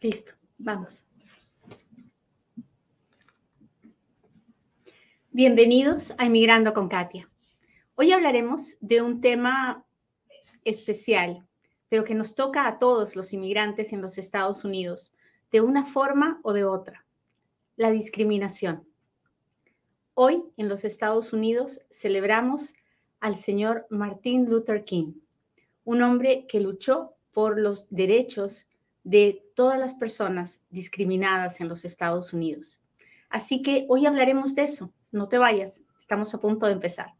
Listo, vamos. Bienvenidos a Inmigrando con Katia. Hoy hablaremos de un tema especial, pero que nos toca a todos los inmigrantes en los Estados Unidos, de una forma o de otra, la discriminación. Hoy en los Estados Unidos celebramos al señor Martin Luther King, un hombre que luchó por los derechos de todas las personas discriminadas en los Estados Unidos. Así que hoy hablaremos de eso. No te vayas, estamos a punto de empezar.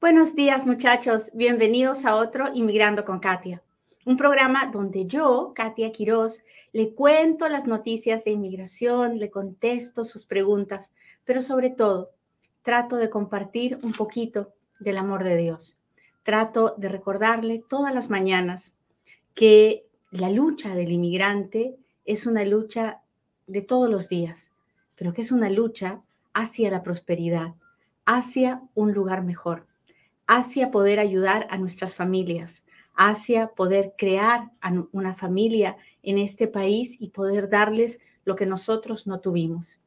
Buenos días muchachos, bienvenidos a otro Inmigrando con Katia, un programa donde yo, Katia Quiroz, le cuento las noticias de inmigración, le contesto sus preguntas, pero sobre todo trato de compartir un poquito del amor de Dios. Trato de recordarle todas las mañanas que la lucha del inmigrante es una lucha de todos los días, pero que es una lucha hacia la prosperidad, hacia un lugar mejor, hacia poder ayudar a nuestras familias, hacia poder crear una familia en este país y poder darles lo que nosotros no tuvimos,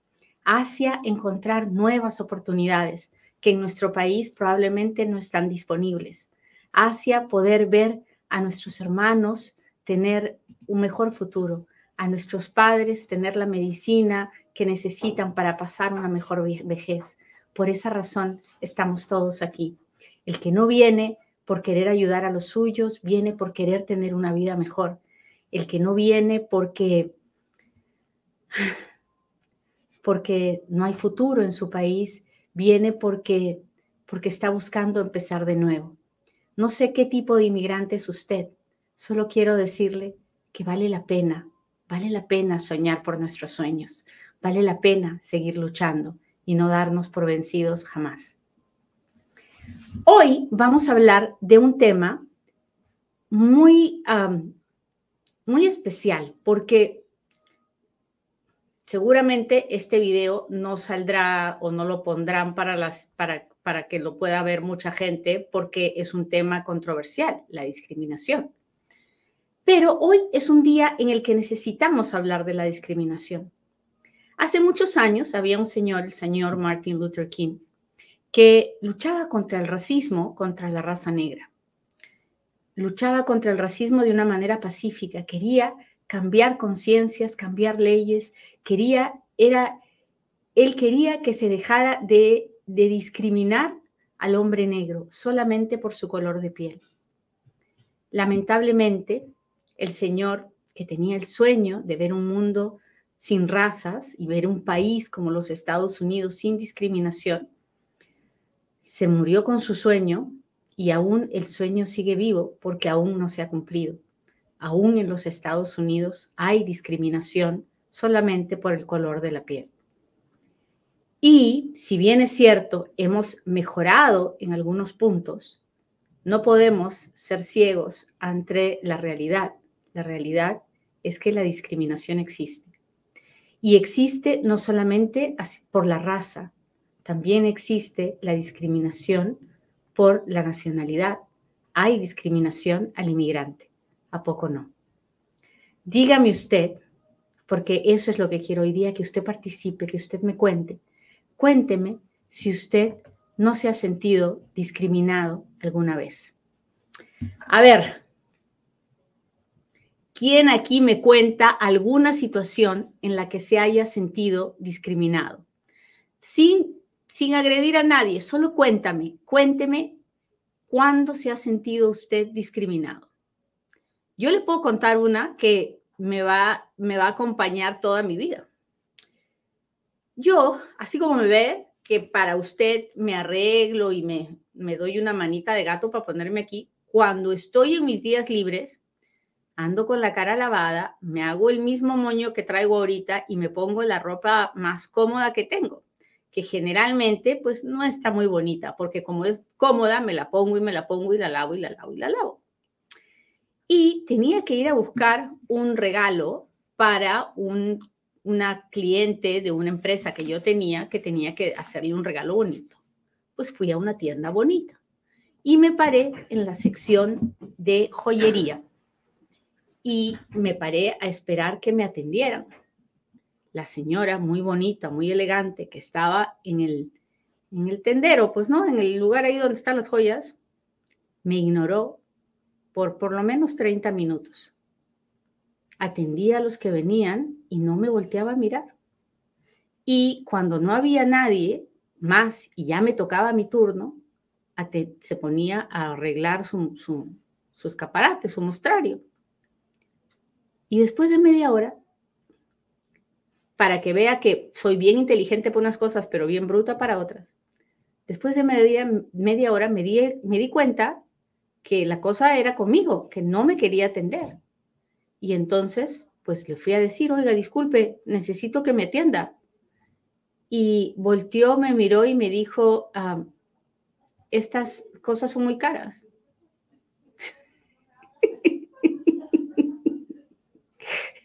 hacia encontrar nuevas oportunidades, que en nuestro país probablemente no están disponibles, hacia poder ver a nuestros hermanos tener un mejor futuro, a nuestros padres tener la medicina que necesitan para pasar una mejor vejez. Por esa razón estamos todos aquí. El que no viene por querer ayudar a los suyos, viene por querer tener una vida mejor. El que no viene porque porque no hay futuro en su país, viene porque, porque está buscando empezar de nuevo. No sé qué tipo de inmigrante es usted, solo quiero decirle que vale la pena, vale la pena soñar por nuestros sueños, vale la pena seguir luchando y no darnos por vencidos jamás. Hoy vamos a hablar de un tema muy, muy especial porque Seguramente este video no saldrá o no lo pondrán para, las, para, para que lo pueda ver mucha gente porque es un tema controversial, la discriminación. Pero hoy es un día en el que necesitamos hablar de la discriminación. Hace muchos años había un señor, el señor Martin Luther King, que luchaba contra el racismo, contra la raza negra. Luchaba contra el racismo de una manera pacífica, quería cambiar conciencias, cambiar leyes, quería, era, él quería que se dejara de, de discriminar al hombre negro solamente por su color de piel. Lamentablemente, el Señor, que tenía el sueño de ver un mundo sin razas y ver un país como los Estados Unidos sin discriminación, se murió con su sueño y aún el sueño sigue vivo porque aún no se ha cumplido aún en los Estados Unidos hay discriminación solamente por el color de la piel. Y si bien es cierto, hemos mejorado en algunos puntos, no podemos ser ciegos ante la realidad. La realidad es que la discriminación existe. Y existe no solamente por la raza, también existe la discriminación por la nacionalidad. Hay discriminación al inmigrante. ¿A poco no? Dígame usted, porque eso es lo que quiero hoy día, que usted participe, que usted me cuente. Cuénteme si usted no se ha sentido discriminado alguna vez. A ver, ¿quién aquí me cuenta alguna situación en la que se haya sentido discriminado? Sin, sin agredir a nadie, solo cuéntame, cuénteme cuándo se ha sentido usted discriminado. Yo le puedo contar una que me va, me va a acompañar toda mi vida. Yo, así como me ve, que para usted me arreglo y me, me doy una manita de gato para ponerme aquí, cuando estoy en mis días libres, ando con la cara lavada, me hago el mismo moño que traigo ahorita y me pongo la ropa más cómoda que tengo, que generalmente pues no está muy bonita, porque como es cómoda, me la pongo y me la pongo y la lavo y la lavo y la lavo y tenía que ir a buscar un regalo para un, una cliente de una empresa que yo tenía que tenía que hacerle un regalo bonito. Pues fui a una tienda bonita y me paré en la sección de joyería y me paré a esperar que me atendieran. La señora muy bonita, muy elegante, que estaba en el, en el tendero, pues no, en el lugar ahí donde están las joyas, me ignoró por por lo menos 30 minutos. Atendía a los que venían y no me volteaba a mirar. Y cuando no había nadie más y ya me tocaba mi turno, se ponía a arreglar su, su, su escaparate, su mostrario. Y después de media hora, para que vea que soy bien inteligente por unas cosas, pero bien bruta para otras, después de media, hora me di, me di cuenta que la cosa era conmigo, que no me quería atender. Y entonces, pues le fui a decir, oiga, disculpe, necesito que me atienda. Y volteó, me miró y me dijo, ah, estas cosas son muy caras.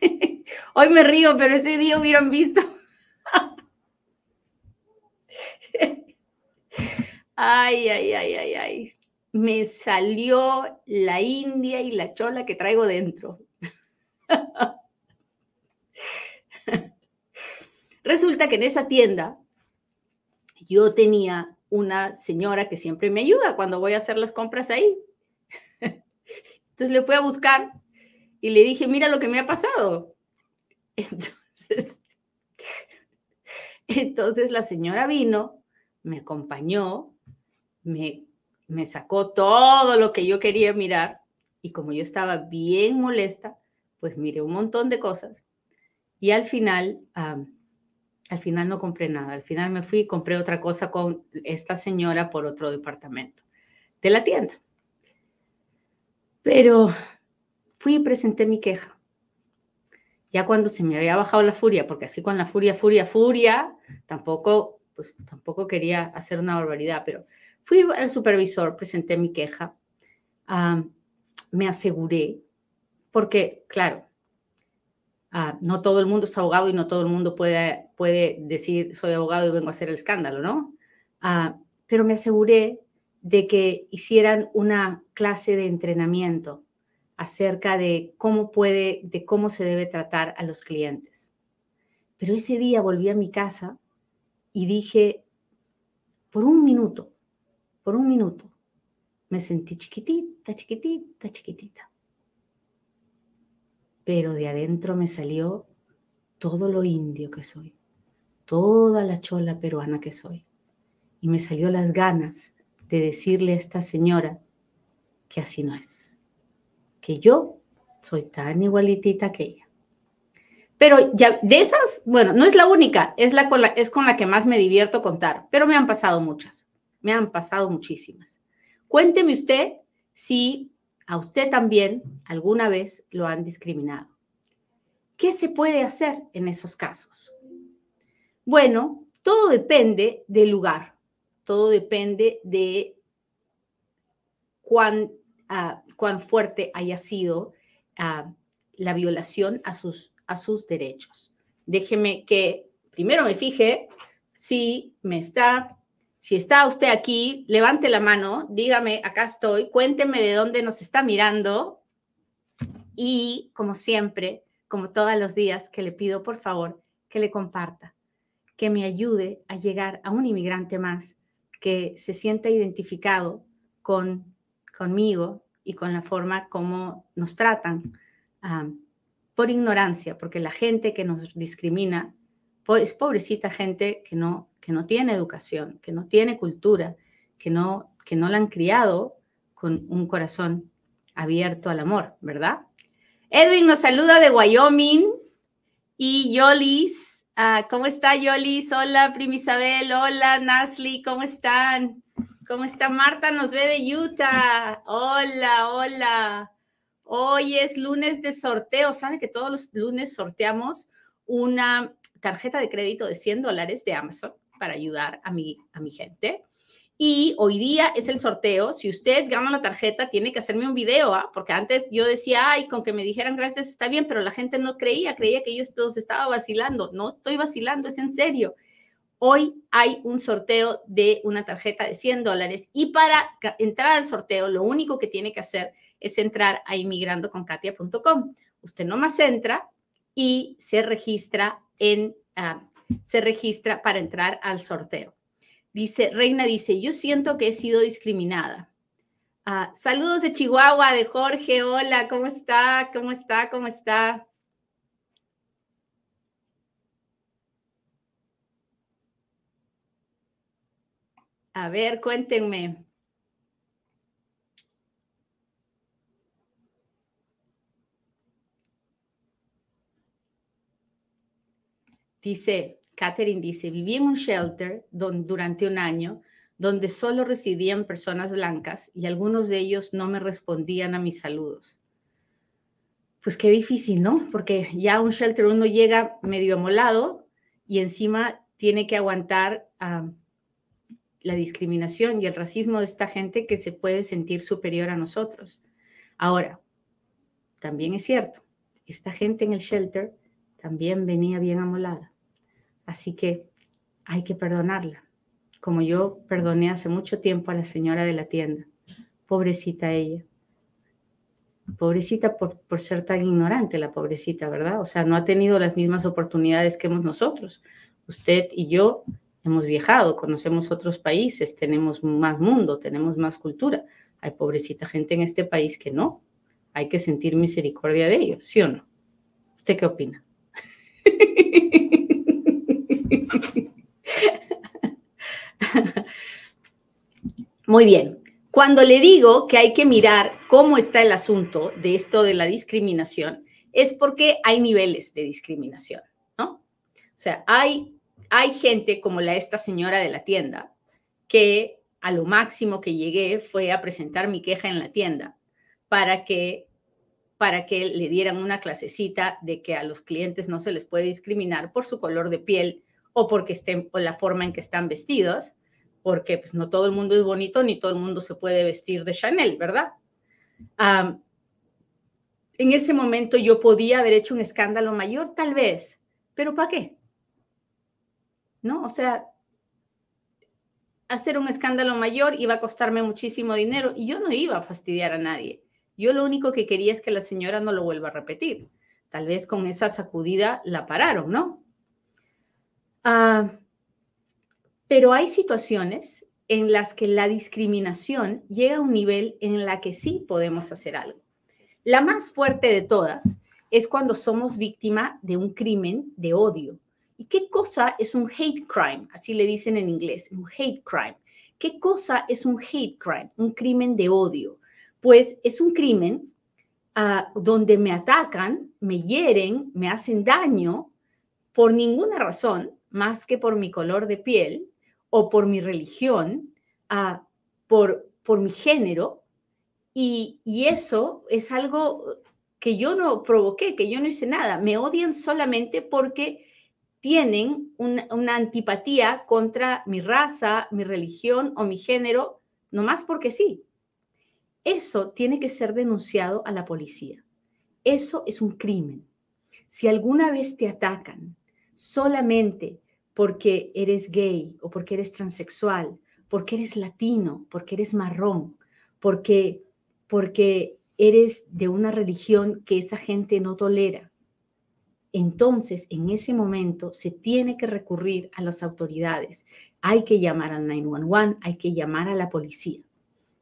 Hoy me río, pero ese día hubieran visto. ay, ay, ay, ay, ay. Me salió la india y la chola que traigo dentro. Resulta que en esa tienda yo tenía una señora que siempre me ayuda cuando voy a hacer las compras ahí. Entonces le fui a buscar y le dije, mira lo que me ha pasado. Entonces, entonces la señora vino, me acompañó, me, me sacó todo lo que yo quería mirar y como yo estaba bien molesta, pues miré un montón de cosas y al final, al final no compré nada. Al final me fui y compré otra cosa con esta señora por otro departamento de la tienda. Pero fui y presenté mi queja ya cuando se me había bajado la furia, porque así con la furia, furia, furia, tampoco, pues tampoco quería hacer una barbaridad, pero fui al supervisor, presenté mi queja, me aseguré, porque claro, ah, no todo el mundo es abogado y no todo el mundo puede, puede decir soy abogado y vengo a hacer el escándalo, ¿no? Ah, pero me aseguré de que hicieran una clase de entrenamiento acerca de cómo puede, de cómo se debe tratar a los clientes. Pero ese día volví a mi casa y dije, por un minuto, por un minuto, me sentí chiquitita, chiquitita, chiquitita. Pero de adentro me salió todo lo indio que soy, toda la chola peruana que soy. Y me salió las ganas de decirle a esta señora que así no es que yo soy tan igualitita que ella. Pero ya de esas, bueno, no es la única, es, la con la, es con la que más me divierto contar, pero me han pasado muchas, me han pasado muchísimas. Cuénteme usted si a usted también alguna vez lo han discriminado. ¿Qué se puede hacer en esos casos? Bueno, todo depende del lugar, todo depende de cuán cuán fuerte haya sido la violación a sus, a sus derechos. Déjeme que primero me fije si me está, si está usted aquí, levante la mano, dígame, acá estoy, cuénteme de dónde nos está mirando y como siempre, como todos los días, que le pido por favor que le comparta, que me ayude a llegar a un inmigrante más que se sienta identificado con conmigo y con la forma como nos tratan por ignorancia, porque la gente que nos discrimina es pobrecita gente que no, que no tiene educación, que no tiene cultura, que no, que no la han criado con un corazón abierto al amor, ¿verdad? Edwin nos saluda de Wyoming y Yolis, ah, ¿cómo está Yolis? Hola, Prima Isabel, hola, Nasli, ¿cómo están? ¿Cómo está Marta? Nos ve de Utah. Hola, hola. Hoy es lunes de sorteo. ¿Sabe que todos los lunes sorteamos una tarjeta de crédito de 100 dólares de Amazon para ayudar a mi, a mi gente? Y hoy día es el sorteo. Si usted gana la tarjeta, tiene que hacerme un video, ¿ah? porque antes yo decía, ay, con que me dijeran gracias está bien, pero la gente no creía, creía que yo los estaba vacilando. No estoy vacilando, es en serio. Hoy hay un sorteo de una tarjeta de 100 dólares y para entrar al sorteo, lo único que tiene que hacer es entrar a inmigrandoconkatia.com. Usted nomás entra y se registra en, ah, se registra para entrar al sorteo. Dice, Reina dice, yo siento que he sido discriminada. Ah, saludos de Chihuahua, de Jorge. Hola, ¿cómo está? ¿Cómo está? ¿Cómo está? A ver, cuéntenme. Dice, Catherine dice, viví en un shelter durante un año donde solo residían personas blancas y algunos de ellos no me respondían a mis saludos. Pues qué difícil, ¿no? Porque ya un shelter uno llega medio amolado y encima tiene que aguantar ah, la discriminación y el racismo de esta gente que se puede sentir superior a nosotros. Ahora, también es cierto, esta gente en el shelter también venía bien amolada. Así que hay que perdonarla, como yo perdoné hace mucho tiempo a la señora de la tienda. Pobrecita ella. Pobrecita por, por ser tan ignorante, la pobrecita, ¿verdad? O sea, no ha tenido las mismas oportunidades que hemos nosotros. Usted y yo hemos viajado, conocemos otros países, tenemos más mundo, tenemos más cultura. Hay pobrecita gente en este país que no. Hay que sentir misericordia de ellos, ¿sí o no? ¿Usted qué opina? Muy bien. Cuando le digo que hay que mirar cómo está el asunto de esto de la discriminación, es porque hay niveles de discriminación, ¿no? O sea, hay, hay gente como la esta señora de la tienda que a lo máximo que llegué fue a presentar mi queja en la tienda para que para que le dieran una clasecita de que a los clientes no se les puede discriminar por su color de piel o porque estén o la forma en que están vestidos, porque pues no todo el mundo es bonito ni todo el mundo se puede vestir de Chanel, ¿verdad? en ese momento yo podía haber hecho un escándalo mayor, tal vez, pero ¿para qué? ¿No? O sea, hacer un escándalo mayor iba a costarme muchísimo dinero y yo no iba a fastidiar a nadie. Yo lo único que quería es que la señora no lo vuelva a repetir. Tal vez con esa sacudida la pararon, ¿no? Ah, pero hay situaciones en las que la discriminación llega a un nivel en la que sí podemos hacer algo. La más fuerte de todas es cuando somos víctima de un crimen de odio. ¿Y qué cosa es un hate crime? Así le dicen en inglés, un hate crime. ¿Qué cosa es un hate crime? Un crimen de odio pues es un crimen ah, donde me atacan, me hieren, me hacen daño por ninguna razón más que por mi color de piel o por mi religión, uh, por, por mi género. Y, eso es algo que yo no provoqué, que yo no hice nada. Me odian solamente porque tienen una, antipatía contra mi raza, mi religión o mi género, nomás porque sí. Eso tiene que ser denunciado a la policía. Eso es un crimen. Si alguna vez te atacan solamente porque eres gay o porque eres transexual, porque eres latino, porque eres marrón, porque, porque eres de una religión que esa gente no tolera, entonces en ese momento se tiene que recurrir a las autoridades. Hay que llamar al 911, hay que llamar a la policía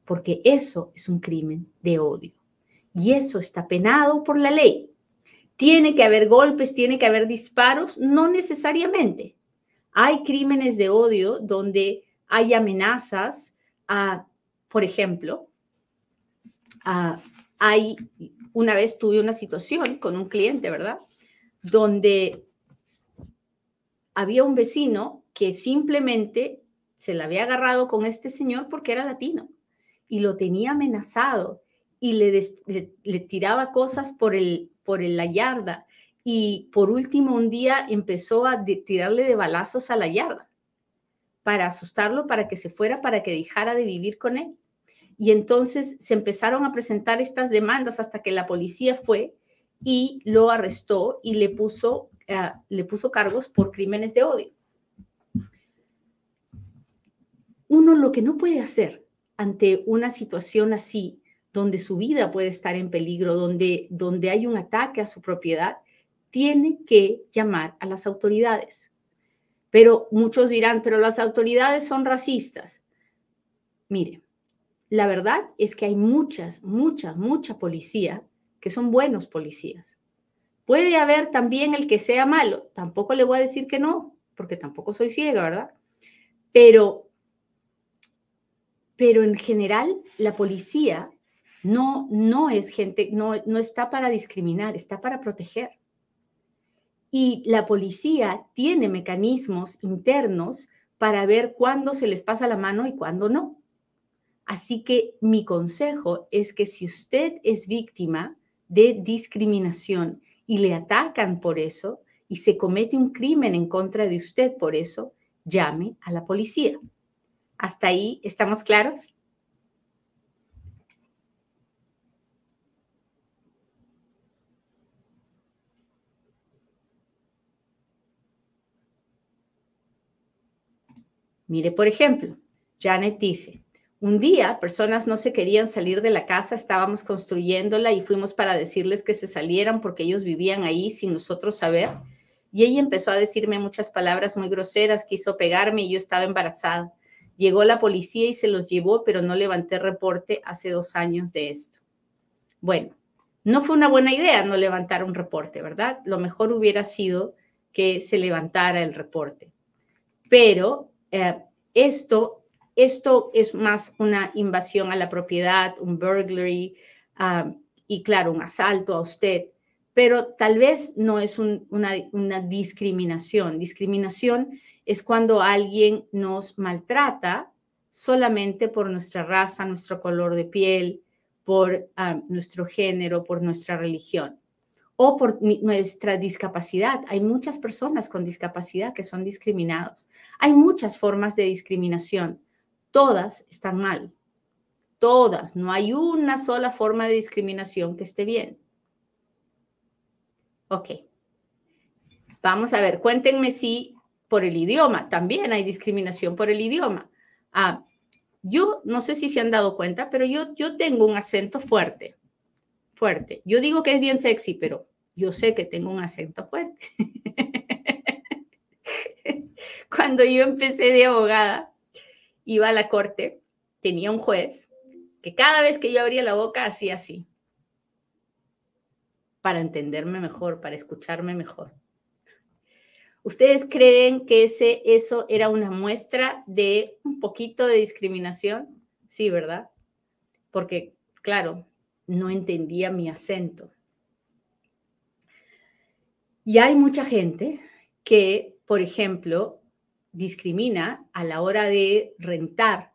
porque eso es un crimen de odio. Y eso está penado por la ley. ¿Tiene que haber golpes, tiene que haber disparos? No necesariamente. Hay crímenes de odio donde hay amenazas a, por ejemplo, hay, una vez tuve una situación con un cliente, ¿verdad? Donde había un vecino que simplemente se la había agarrado con este señor porque era latino y lo tenía amenazado y le, tiraba cosas por, el, por la yarda. Y por último, un día empezó a tirarle de balazos a la yarda. para asustarlo, para que se fuera, para que dejara de vivir con él. Y entonces se empezaron a presentar estas demandas hasta que la policía fue y lo arrestó y le puso, eh, le puso cargos por crímenes de odio. Uno lo que no puede hacer ante una situación así, donde su vida puede estar en peligro, donde, donde hay un ataque a su propiedad, tiene que llamar a las autoridades. Pero muchos dirán, pero las autoridades son racistas. Mire, la verdad es que hay muchas, mucha, mucha policía que son buenos policías. Puede haber también el que sea malo. Tampoco le voy a decir que no, porque tampoco soy ciega, ¿verdad? Pero, pero en general, la policía no, no es gente, no, no está para discriminar, está para proteger. Y la policía tiene mecanismos internos para ver cuándo se les pasa la mano y cuándo no. Así que mi consejo es que si usted es víctima de discriminación y le atacan por eso y se comete un crimen en contra de usted por eso, llame a la policía. ¿Hasta ahí estamos claros? Mire, por ejemplo, Janet dice, un día personas no se querían salir de la casa, estábamos construyéndola y fuimos para decirles que se salieran porque ellos vivían ahí sin nosotros saber. Y ella empezó a decirme muchas palabras muy groseras, quiso pegarme y yo estaba embarazada. Llegó la policía y se los llevó, pero no levanté reporte hace dos años de esto. Bueno, no fue una buena idea no levantar un reporte, ¿verdad? Lo mejor hubiera sido que se levantara el reporte. Pero eh, esto, esto es más una invasión a la propiedad, un burglary um, y claro, un asalto a usted, pero tal vez no es una, discriminación. Discriminación es cuando alguien nos maltrata solamente por nuestra raza, nuestro color de piel, por um, nuestro género, por nuestra religión o por nuestra discapacidad. Hay muchas personas con discapacidad que son discriminados. Hay muchas formas de discriminación. Todas están mal. Todas. No hay una sola forma de discriminación que esté bien. Ok. Vamos a ver, cuéntenme si por el idioma, también hay discriminación por el idioma. Ah, yo no sé si se han dado cuenta, pero yo, yo tengo un acento fuerte fuerte. Yo digo que es bien sexy, pero yo sé que tengo un acento fuerte. Cuando yo empecé de abogada, iba a la corte, tenía un juez que cada vez que yo abría la boca hacía así, para entenderme mejor, para escucharme mejor. ¿Ustedes creen que ese, eso era una muestra de un poquito de discriminación? Sí, ¿verdad? Porque, claro, no entendía mi acento. Y hay mucha gente que, por ejemplo, discrimina a la hora de rentar.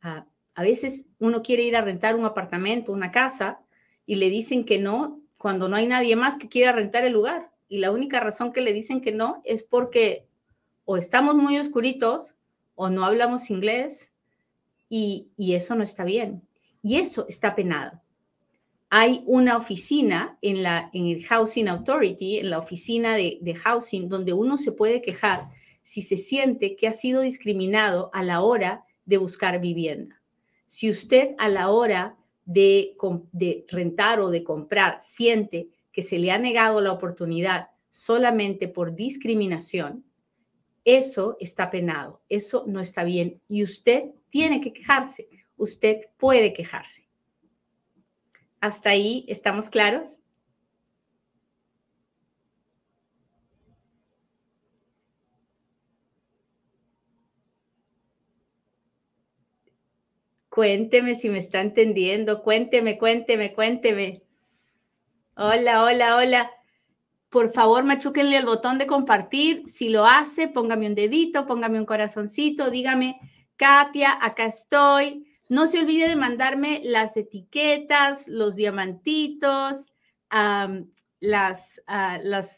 A, veces uno quiere ir a rentar un apartamento, una casa, y le dicen que no cuando no hay nadie más que quiera rentar el lugar. Y la única razón que le dicen que no es porque o estamos muy oscuritos o no hablamos inglés y, y eso no está bien. Y eso está penado hay una oficina en, la, en el Housing Authority, en la oficina de, de, Housing, donde uno se puede quejar si se siente que ha sido discriminado a la hora de buscar vivienda. Si usted a la hora de, rentar o de comprar siente que se le ha negado la oportunidad solamente por discriminación, eso está penado, eso no está bien y usted tiene que quejarse, usted puede quejarse. ¿Hasta ahí estamos claros? Cuénteme si me está entendiendo. Cuénteme, cuénteme, cuénteme. Hola, hola, hola. Por favor, machúquenle el botón de compartir. Si lo hace, póngame un dedito, póngame un corazoncito, dígame, Katia, acá estoy. No se olvide de mandarme las etiquetas, los diamantitos, ah, las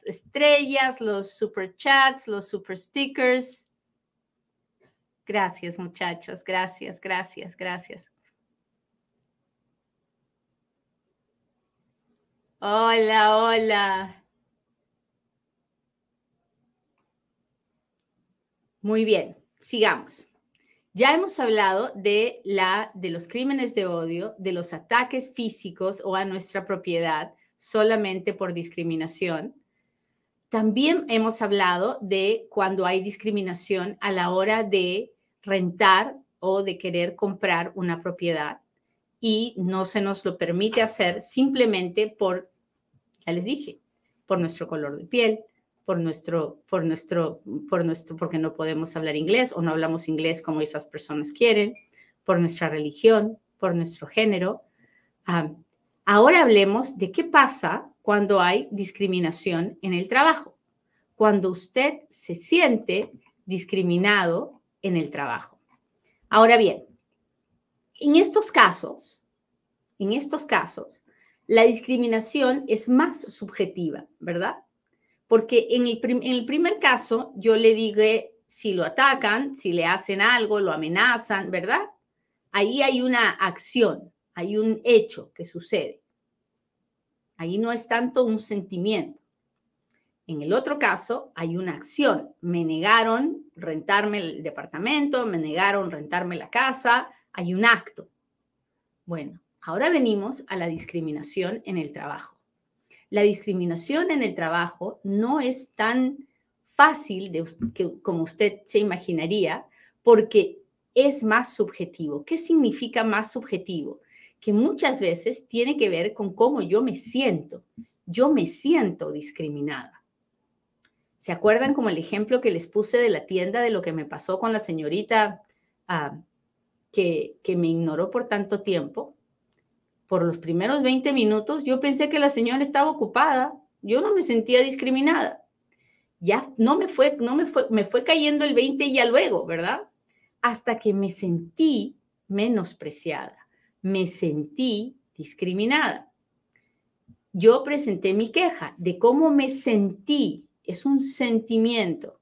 estrellas, los super chats, los super stickers. Gracias, muchachos. Gracias, gracias, gracias. Hola, hola. Muy bien, sigamos. Ya hemos hablado de, la, de los crímenes de odio, de los ataques físicos o a nuestra propiedad solamente por discriminación. También hemos hablado de cuando hay discriminación a la hora de rentar o de querer comprar una propiedad y no se nos lo permite hacer simplemente por, ya les dije, por nuestro color de piel, por nuestro, por nuestro, por nuestro, porque no podemos hablar inglés o no hablamos inglés como esas personas quieren, por nuestra religión, por nuestro género. Ah, ahora hablemos de qué pasa cuando hay discriminación en el trabajo, cuando usted se siente discriminado en el trabajo. Ahora bien, en estos casos, en estos casos, la discriminación es más subjetiva, ¿verdad? Porque en el, primer caso yo le digo si lo atacan, si le hacen algo, lo amenazan, ¿verdad? Ahí hay una acción, hay un hecho que sucede. Ahí no es tanto un sentimiento. En el otro caso, hay una acción. Me negaron rentarme el departamento, me negaron rentarme la casa, hay un acto. Bueno, ahora venimos a la discriminación en el trabajo. La discriminación en el trabajo no es tan fácil de, como usted se imaginaría, porque es más subjetivo. ¿Qué significa más subjetivo? Que muchas veces tiene que ver con cómo yo me siento. Yo me siento discriminada. ¿Se acuerdan como el ejemplo que les puse de la tienda de lo que me pasó con la señorita ah, que, que me ignoró por tanto tiempo? Por los primeros 20 minutos yo pensé que la señora estaba ocupada. Yo no me sentía discriminada. Ya no me fue, no me fue, me fue cayendo el 20 ya luego, ¿verdad? Hasta que me sentí menospreciada, me sentí discriminada. Yo presenté mi queja de cómo me sentí es un sentimiento.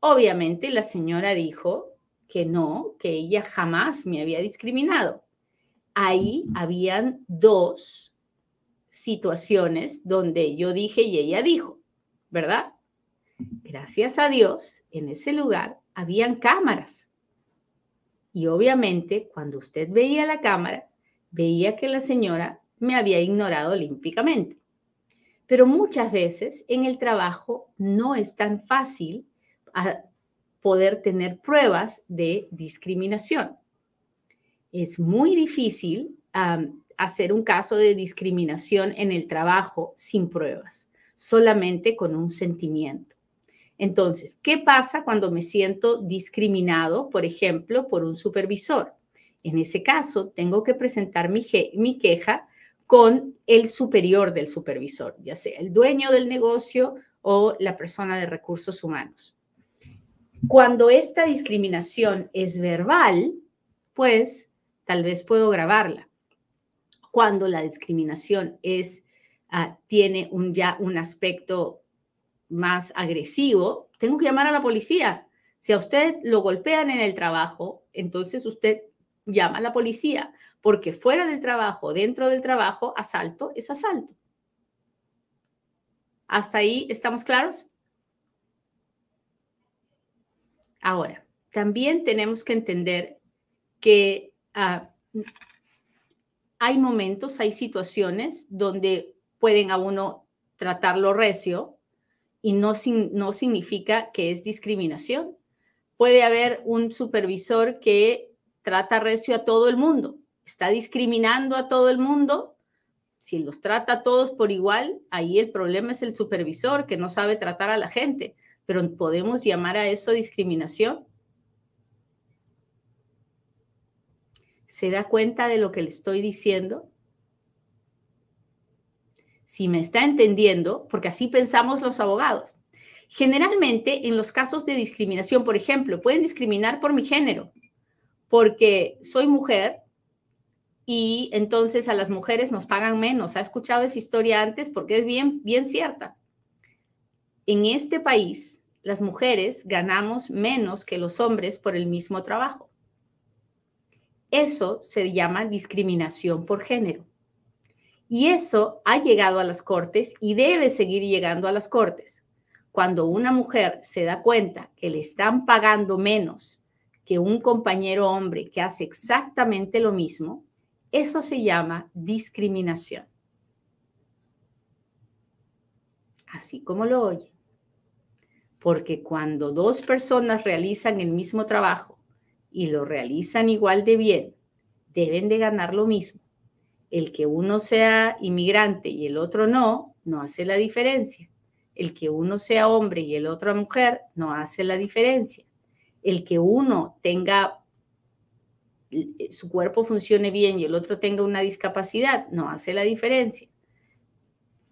Obviamente la señora dijo que no, que ella jamás me había discriminado. Ahí habían dos situaciones donde yo dije y ella dijo, ¿verdad? Gracias a Dios, en ese lugar habían cámaras. Y obviamente cuando usted veía la cámara, veía que la señora me había ignorado olímpicamente. Pero muchas veces en el trabajo no es tan fácil ah, poder tener pruebas de discriminación. Es muy difícil hacer un caso de discriminación en el trabajo sin pruebas, solamente con un sentimiento. Entonces, ¿qué pasa cuando me siento discriminado, por ejemplo, por un supervisor? En ese caso, tengo que presentar mi, mi queja con el superior del supervisor, ya sea el dueño del negocio o la persona de recursos humanos. Cuando esta discriminación es verbal, pues tal vez puedo grabarla. Cuando la discriminación es, ah, tiene un, ya un aspecto más agresivo, tengo que llamar a la policía. Si a usted lo golpean en el trabajo, entonces usted llama a la policía porque fuera del trabajo, dentro del trabajo, asalto es asalto. ¿Hasta ahí estamos claros? Ahora, también tenemos que entender que ah, hay momentos, hay situaciones donde pueden a uno tratarlo recio y no, no significa que es discriminación. Puede haber un supervisor que trata recio a todo el mundo está discriminando a todo el mundo, si los trata a todos por igual, ahí el problema es el supervisor que no sabe tratar a la gente, pero podemos llamar a eso discriminación. ¿Se da cuenta de lo que le estoy diciendo? Si me está entendiendo, porque así pensamos los abogados. Generalmente, en los casos de discriminación, por ejemplo, pueden discriminar por mi género, porque soy mujer y entonces a las mujeres nos pagan menos. ¿Ha escuchado esa historia antes? Porque es bien, bien cierta. En este país, las mujeres ganamos menos que los hombres por el mismo trabajo. Eso se llama discriminación por género. Y eso ha llegado a las cortes y debe seguir llegando a las cortes. Cuando una mujer se da cuenta que le están pagando menos que un compañero hombre que hace exactamente lo mismo, eso se llama discriminación. Así como lo oye. Porque cuando dos personas realizan el mismo trabajo y lo realizan igual de bien, deben de ganar lo mismo el que uno sea inmigrante y el otro no, no hace la diferencia. El que uno sea hombre y el otro mujer, no hace la diferencia. El que uno tenga, eh, su cuerpo funcione bien y el otro tenga una discapacidad, no hace la diferencia.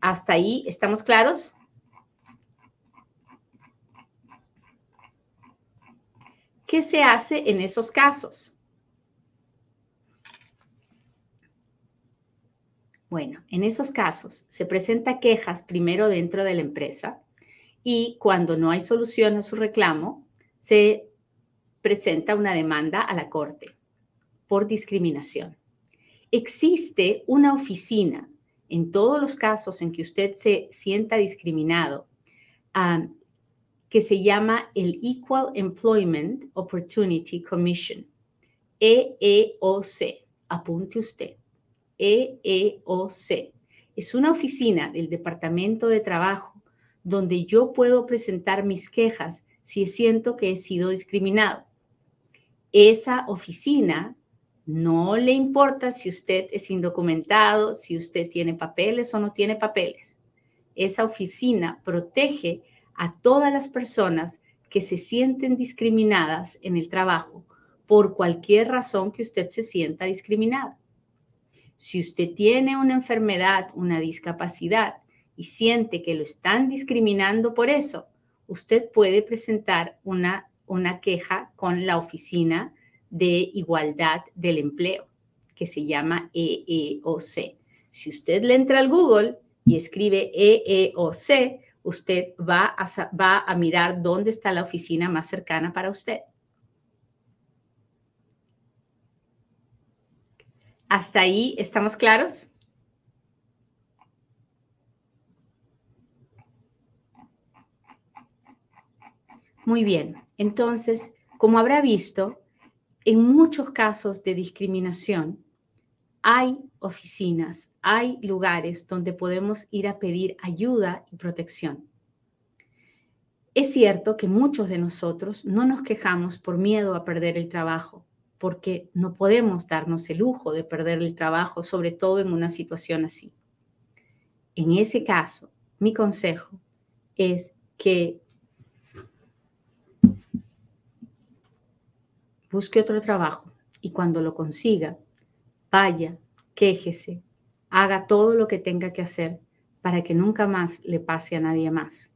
¿Hasta ahí estamos claros? ¿Qué se hace en esos casos? Bueno, en esos casos se presenta quejas primero dentro de la empresa y cuando no hay solución a su reclamo, se presenta una demanda a la corte por discriminación. Existe una oficina en todos los casos en que usted se sienta discriminado que se llama el Equal Employment Opportunity Commission, EEOC. Apunte usted. EEOC. Es una oficina del Departamento de Trabajo donde yo puedo presentar mis quejas si siento que he sido discriminado. Esa oficina no le importa si usted es indocumentado, si usted tiene papeles o no tiene papeles. Esa oficina protege a todas las personas que se sienten discriminadas en el trabajo por cualquier razón que usted se sienta discriminada. Si usted tiene una enfermedad, una discapacidad y siente que lo están discriminando por eso, usted puede presentar una, una queja con la Oficina de Igualdad del Empleo, que se llama EEOC. Si usted le entra al Google y escribe EEOC, usted va a, va a mirar dónde está la oficina más cercana para usted. ¿Hasta ahí estamos claros? Muy bien, entonces, como habrá visto, en muchos casos de discriminación hay oficinas, hay lugares donde podemos ir a pedir ayuda y protección. Es cierto que muchos de nosotros no nos quejamos por miedo a perder el trabajo, porque no podemos darnos el lujo de perder el trabajo, sobre todo en una situación así. En ese caso, mi consejo es que busque otro trabajo y cuando lo consiga, vaya, quéjese, haga todo lo que tenga que hacer para que nunca más le pase a nadie más.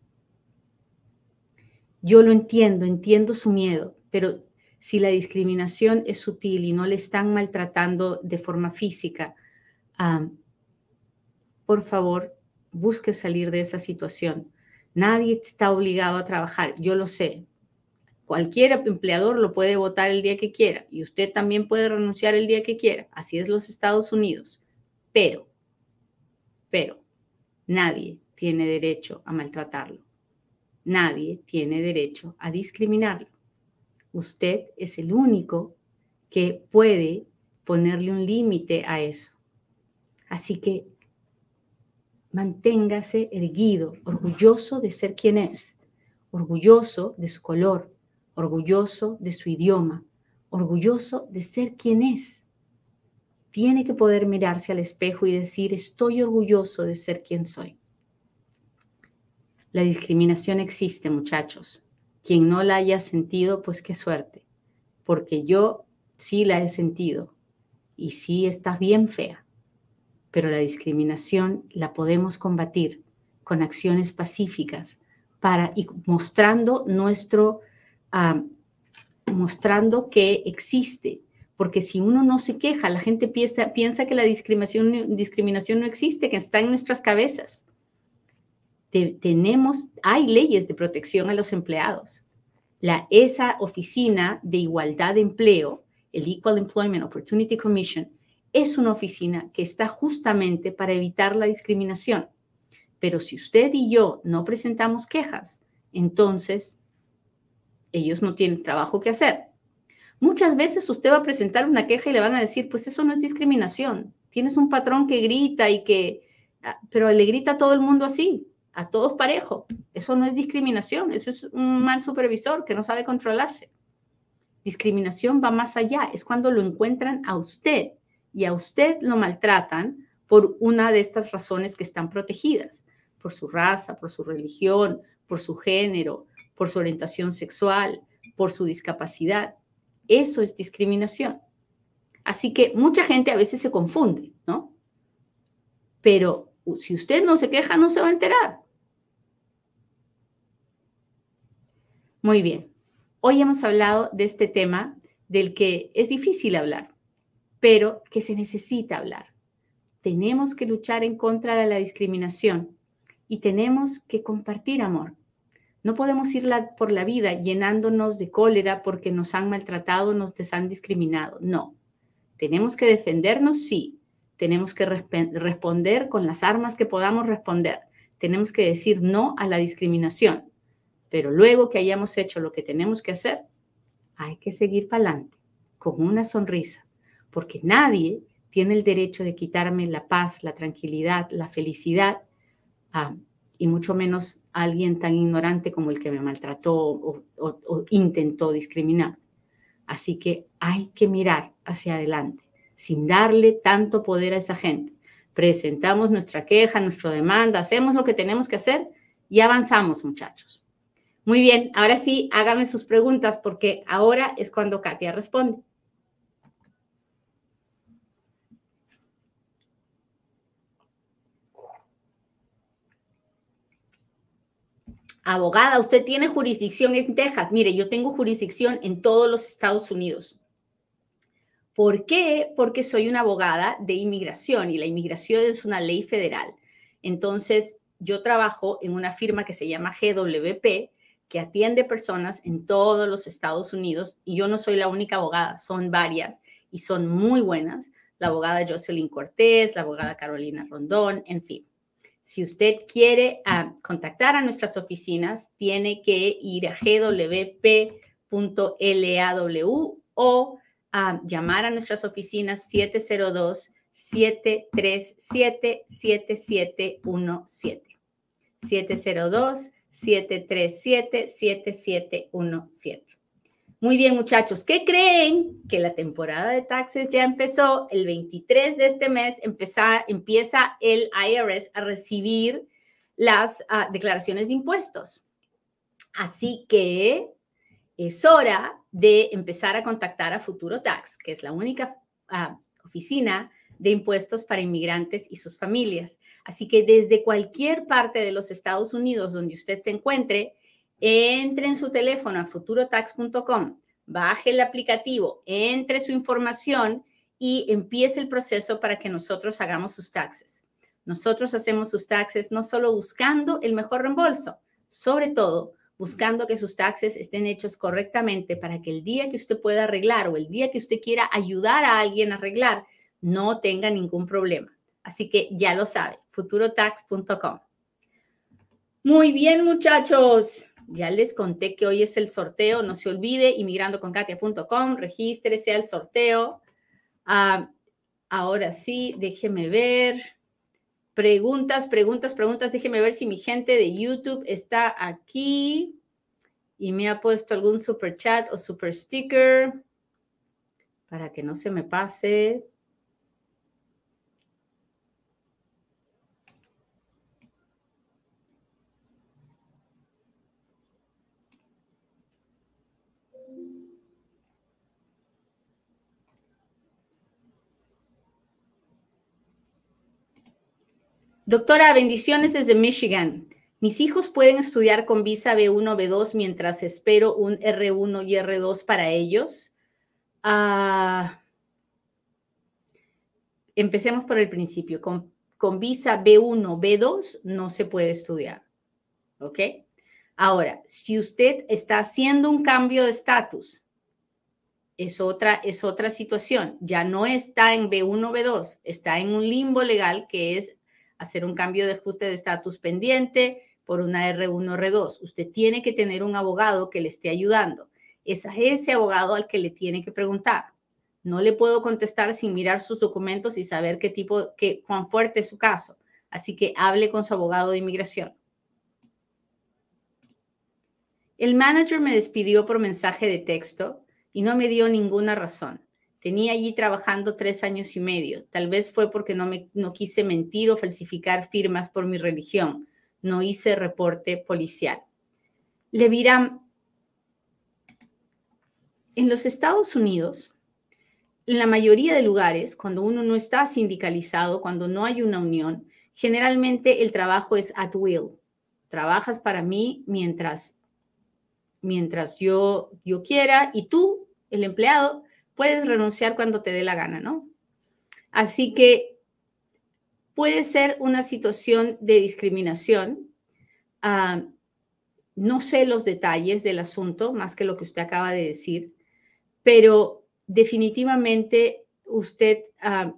Yo lo entiendo, entiendo su miedo, pero si la discriminación es sutil y no le están maltratando de forma física, por favor, busque salir de esa situación. Nadie está obligado a trabajar, yo lo sé. Cualquier empleador lo puede votar el día que quiera y usted también puede renunciar el día que quiera. Así es los Estados Unidos. Pero, pero, nadie tiene derecho a maltratarlo. Nadie tiene derecho a discriminarlo. Usted es el único que puede ponerle un límite a eso. Así que manténgase erguido, orgulloso de ser quien es, orgulloso de su color, orgulloso de su idioma, orgulloso de ser quien es. Tiene que poder mirarse al espejo y decir, estoy orgulloso de ser quien soy. La discriminación existe, muchachos. Quien no la haya sentido, pues qué suerte, porque yo sí la he sentido y sí está bien fea, pero la discriminación la podemos combatir con acciones pacíficas para y mostrando nuestro, ah, mostrando que existe, porque si uno no se queja, la gente piensa, que la discriminación, discriminación no existe, que está en nuestras cabezas. tenemos, hay leyes de protección a los empleados. La, esa oficina de igualdad de empleo, el Equal Employment Opportunity Commission, es una oficina que está justamente para evitar la discriminación. Pero si usted y yo no presentamos quejas, entonces ellos no tienen trabajo que hacer. Muchas veces usted va a presentar una queja y le van a decir, pues eso no es discriminación. Tienes un patrón que grita y que, ah, pero le grita a todo el mundo así a todos parejo. Eso no es discriminación, eso es un mal supervisor que no sabe controlarse. Discriminación va más allá, es cuando lo encuentran a usted y a usted lo maltratan por una de estas razones que están protegidas, por su raza, por su religión, por su género, por su orientación sexual, por su discapacidad. Eso es discriminación. Así que mucha gente a veces se confunde, ¿no? Pero si usted no se queja, no se va a enterar. Muy bien. Hoy hemos hablado de este tema del que es difícil hablar, pero que se necesita hablar. Tenemos que luchar en contra de la discriminación y tenemos que compartir amor. No podemos ir por la vida llenándonos de cólera porque nos han maltratado, nos han discriminado. No. Tenemos que defendernos, sí, tenemos que responder con las armas que podamos responder. Tenemos que decir no a la discriminación. Pero luego que hayamos hecho lo que tenemos que hacer, hay que seguir para adelante con una sonrisa, porque nadie tiene el derecho de quitarme la paz, la tranquilidad, la felicidad, y mucho menos alguien tan ignorante como el que me maltrató o intentó discriminar. Así que hay que mirar hacia adelante sin darle tanto poder a esa gente. Presentamos nuestra queja, nuestra demanda, hacemos lo que tenemos que hacer y avanzamos, muchachos. Muy bien, ahora sí, háganme sus preguntas porque ahora es cuando Katia responde. Abogada, usted tiene jurisdicción en Texas. Mire, yo tengo jurisdicción en todos los Estados Unidos. ¿Por qué? Porque soy una abogada de inmigración y la inmigración es una ley federal. Entonces, yo trabajo en una firma que se llama GWP, que atiende personas en todos los Estados Unidos y yo no soy la única abogada, son varias y son muy buenas. La abogada Jocelyn Cortés, la abogada Carolina Rondón, en fin. Si usted quiere ah, contactar a nuestras oficinas, tiene que ir a gwp.law o a llamar a nuestras oficinas 702 737 Muy bien, muchachos, ¿qué creen? Que la temporada de taxes ya empezó. El 23 de este mes empieza, el IRS a recibir las ah, declaraciones de impuestos. Así que es hora de empezar a contactar a Futuro Tax, que es la única ah, oficina de impuestos para inmigrantes y sus familias. Así que desde cualquier parte de los Estados Unidos donde usted se encuentre, entre en su teléfono a futurotax.com, baje el aplicativo, entre su información y empiece el proceso para que nosotros hagamos sus taxes. Nosotros hacemos sus taxes no solo buscando el mejor reembolso, sobre todo buscando que sus taxes estén hechos correctamente para que el día que usted pueda arreglar o el día que usted quiera ayudar a alguien a arreglar, no tenga ningún problema. Así que ya lo sabe, futurotax.com. Muy bien, muchachos. Ya les conté que hoy es el sorteo. No se olvide, inmigrandoconkatia.com, regístrese al sorteo. Ah, ahora sí, déjeme ver. Preguntas, preguntas, preguntas. Déjeme ver si mi gente de YouTube está aquí y me ha puesto algún super chat o super sticker para que no se me pase. Doctora, bendiciones desde Michigan. Mis hijos pueden estudiar con visa B1, B2 mientras espero un R1 y R2 para ellos. Ah, empecemos por el principio. Con, con visa B1, B2 no se puede estudiar. ¿Ok? Ahora, si usted está haciendo un cambio de estatus, es otra, es otra situación. Ya no está en B1, B2, está en un limbo legal que es hacer un cambio de ajuste de estatus pendiente por una R1, R2. Usted tiene que tener un abogado que le esté ayudando. Es a ese abogado al que le tiene que preguntar. No le puedo contestar sin mirar sus documentos y saber qué tipo, qué, cuán fuerte es su caso. Así que hable con su abogado de inmigración. El manager me despidió por mensaje de texto y no me dio ninguna razón. Tenía allí trabajando tres años y medio. Tal vez fue porque no, me, no quise mentir o falsificar firmas por mi religión. No hice reporte policial. Leviram, en los Estados Unidos, en la mayoría de lugares, cuando uno no está sindicalizado, cuando no hay una unión, generalmente el trabajo es at will. Trabajas para mí mientras, mientras yo, yo quiera y tú, el empleado, puedes renunciar cuando te dé la gana, ¿no? Así que puede ser una situación de discriminación. Ah, no sé los detalles del asunto, más que lo que usted acaba de decir, pero definitivamente usted ah,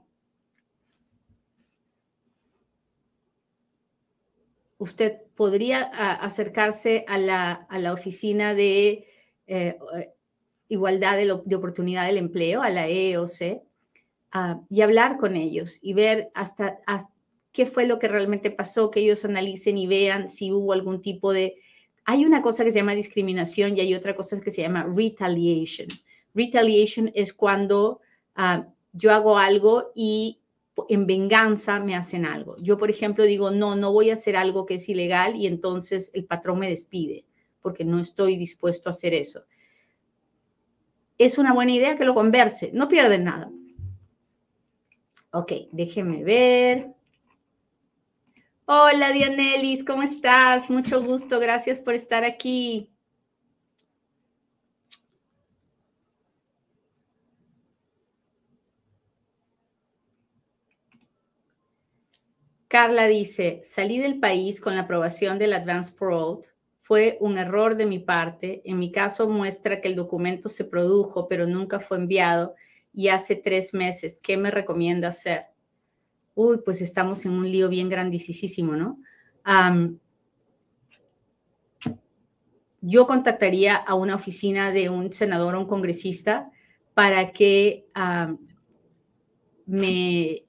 usted podría ah, acercarse a la, a la oficina de eh, igualdad de, oportunidad del empleo, a la EOC, ah, y hablar con ellos y ver hasta, qué fue lo que realmente pasó, que ellos analicen y vean si hubo algún tipo de... Hay una cosa que se llama discriminación y hay otra cosa que se llama retaliation. Retaliation es cuando ah, yo hago algo y en venganza me hacen algo. Yo, por ejemplo, digo, no, no voy a hacer algo que es ilegal y entonces el patrón me despide porque no estoy dispuesto a hacer eso es una buena idea que lo converse, no pierden nada. Ok, déjeme ver. Hola Dianelis, ¿cómo estás? Mucho gusto, gracias por estar aquí. Carla dice, salí del país con la aprobación del Advance Parole fue un error de mi parte. En mi caso muestra que el documento se produjo, pero nunca fue enviado y hace tres meses. ¿Qué me recomienda hacer? Uy, pues estamos en un lío bien grandísimo, ¿no? yo contactaría a una oficina de un senador o un congresista para que me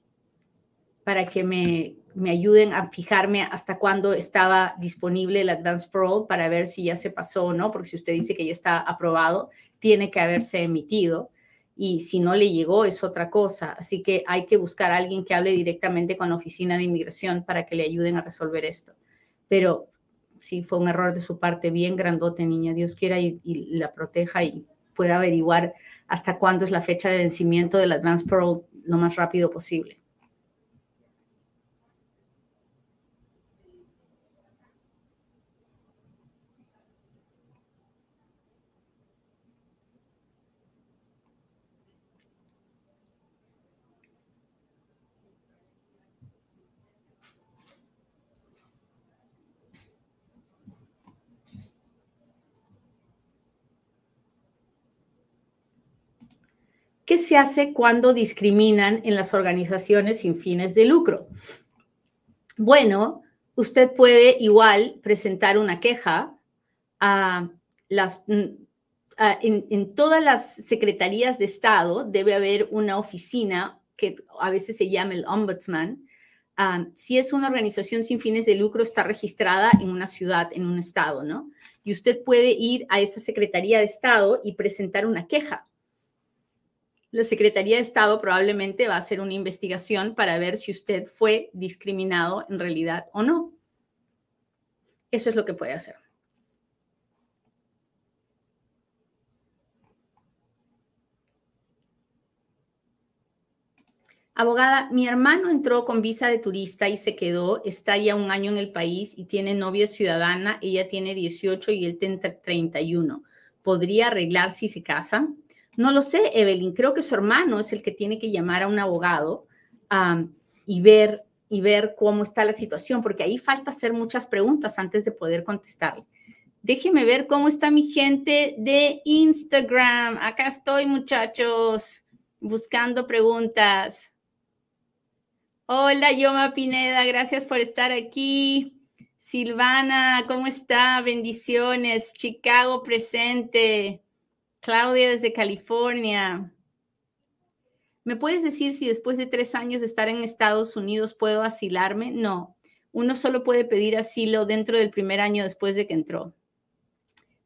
para que me me ayuden a fijarme hasta cuándo estaba disponible el Advance Parole para ver si ya se pasó o no, porque si usted dice que ya está aprobado, tiene que haberse emitido y si no le llegó es otra cosa. Así que hay que buscar a alguien que hable directamente con la oficina de inmigración para que le ayuden a resolver esto. Pero sí fue un error de su parte bien grandote, niña. Dios quiera y, y la proteja y pueda averiguar hasta cuándo es la fecha de vencimiento del Advance Parole lo más rápido posible. ¿Qué se hace cuando discriminan en las organizaciones sin fines de lucro? Bueno, usted puede igual presentar una queja a las, mm, en, todas las secretarías de Estado debe haber una oficina que a veces se llama el ombudsman. Ah, si es una organización sin fines de lucro, está registrada en una ciudad, en un estado, ¿no? Y usted puede ir a esa secretaría de Estado y presentar una queja la Secretaría de Estado probablemente va a hacer una investigación para ver si usted fue discriminado en realidad o no. Eso es lo que puede hacer. Abogada, mi hermano entró con visa de turista y se quedó, está ya un año en el país y tiene novia ciudadana, ella tiene 18 y él tiene 31. ¿Podría arreglar si se casan? No lo sé, Evelyn. Creo que su hermano es el que tiene que llamar a un abogado y ver y ver cómo está la situación, porque ahí falta hacer muchas preguntas antes de poder contestarle. Déjeme ver cómo está mi gente de Instagram. Acá estoy, muchachos, buscando preguntas. Hola, Yoma Pineda, gracias por estar aquí. Silvana, ¿cómo está? Bendiciones. Chicago presente. Claudia desde California. ¿Me puedes decir si después de tres años de estar en Estados Unidos puedo asilarme? No, uno solo puede pedir asilo dentro del primer año después de que entró.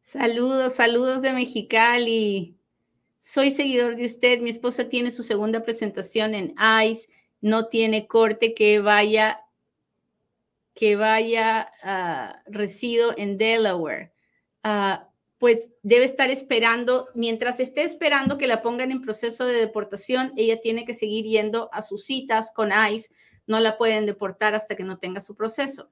Saludos, saludos de Mexicali. Soy seguidor de usted. Mi esposa tiene su segunda presentación en ICE. No tiene corte que vaya, que vaya, uh, resido en Delaware. Uh, pues debe estar esperando, mientras esté esperando que la pongan en proceso de deportación, ella tiene que seguir yendo a sus citas con ICE, no la pueden deportar hasta que no tenga su proceso.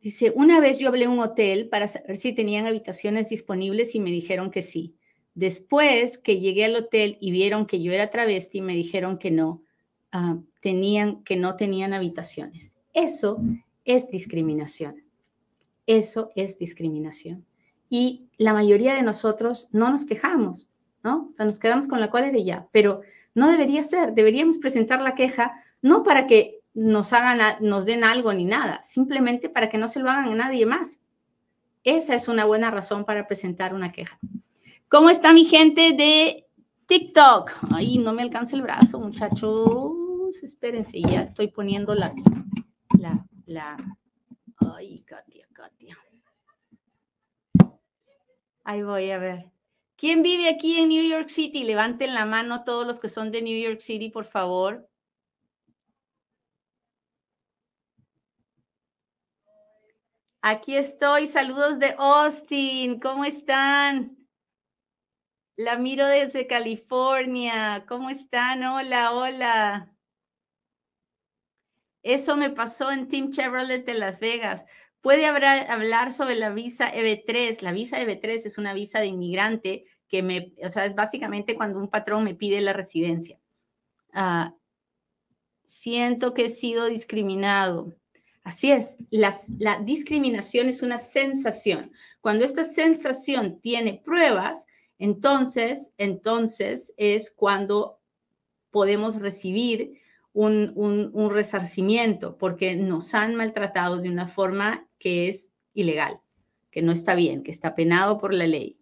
Dice, una vez yo hablé a un hotel para saber si tenían habitaciones disponibles y me dijeron que sí. Después que llegué al hotel y vieron que yo era travesti, me dijeron que no, ah, tenían, que no tenían habitaciones. Eso es discriminación. Eso es discriminación. Y la mayoría de nosotros no nos quejamos, ¿no? O sea, nos quedamos con la cual de ya, pero no debería ser. Deberíamos presentar la queja no para que nos hagan, nos den algo ni nada, simplemente para que no se lo hagan a nadie más. Esa es una buena razón para presentar una queja. ¿Cómo está mi gente de TikTok? Ay, no me alcanza el brazo, muchachos. Espérense, ya estoy poniendo la, la, la. Ay, Katia, Katia. Ahí voy a ver. ¿Quién vive aquí en New York City? Levanten la mano todos los que son de New York City, por favor. Aquí estoy. Saludos de Austin. ¿Cómo están? La miro desde California. ¿Cómo están? Hola, hola. Eso me pasó en Team Chevrolet de Las Vegas. Puede hablar sobre la visa EB3. La visa EB3 es una visa de inmigrante que me, o sea, es básicamente cuando un patrón me pide la residencia. Ah, siento que he sido discriminado. Así es, la discriminación es una sensación. Cuando esta sensación tiene pruebas, entonces, entonces es cuando podemos recibir un, resarcimiento porque nos han maltratado de una forma que es ilegal, que no está bien, que está penado por la ley.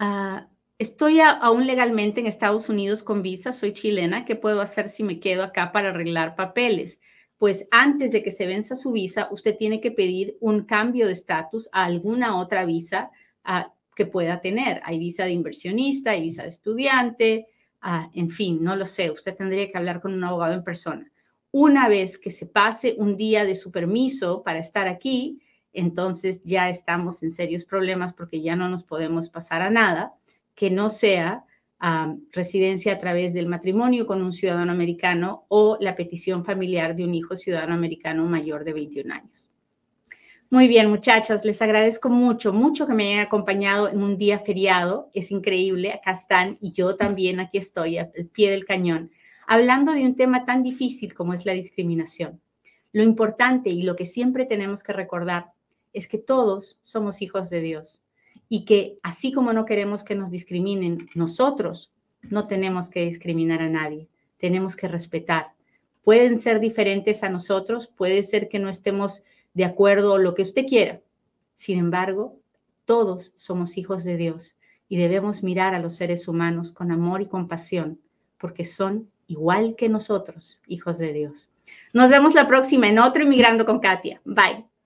Ah, estoy aún legalmente en Estados Unidos con visa, soy chilena, ¿qué puedo hacer si me quedo acá para arreglar papeles? Pues antes de que se venza su visa, usted tiene que pedir un cambio de estatus a alguna otra visa ah, que pueda tener. Hay visa de inversionista, hay visa de estudiante, ah, en fin, no lo sé. Usted tendría que hablar con un abogado en persona. Una vez que se pase un día de su permiso para estar aquí, entonces ya estamos en serios problemas porque ya no nos podemos pasar a nada que no sea residencia a través del matrimonio con un ciudadano americano o la petición familiar de un hijo ciudadano americano mayor de 21 años. Muy bien, muchachas, les agradezco mucho, mucho que me hayan acompañado en un día feriado. Es increíble, acá están y yo también aquí estoy al pie del cañón, hablando de un tema tan difícil como es la discriminación. Lo importante y lo que siempre tenemos que recordar es que todos somos hijos de Dios y que así como no queremos que nos discriminen, nosotros no tenemos que discriminar a nadie, tenemos que respetar. Pueden ser diferentes a nosotros, puede ser que no estemos de acuerdo o lo que usted quiera. Sin embargo, todos somos hijos de Dios y debemos mirar a los seres humanos con amor y compasión, porque son igual que nosotros, hijos de Dios. Nos vemos la próxima en otro Inmigrando con Katia. Bye.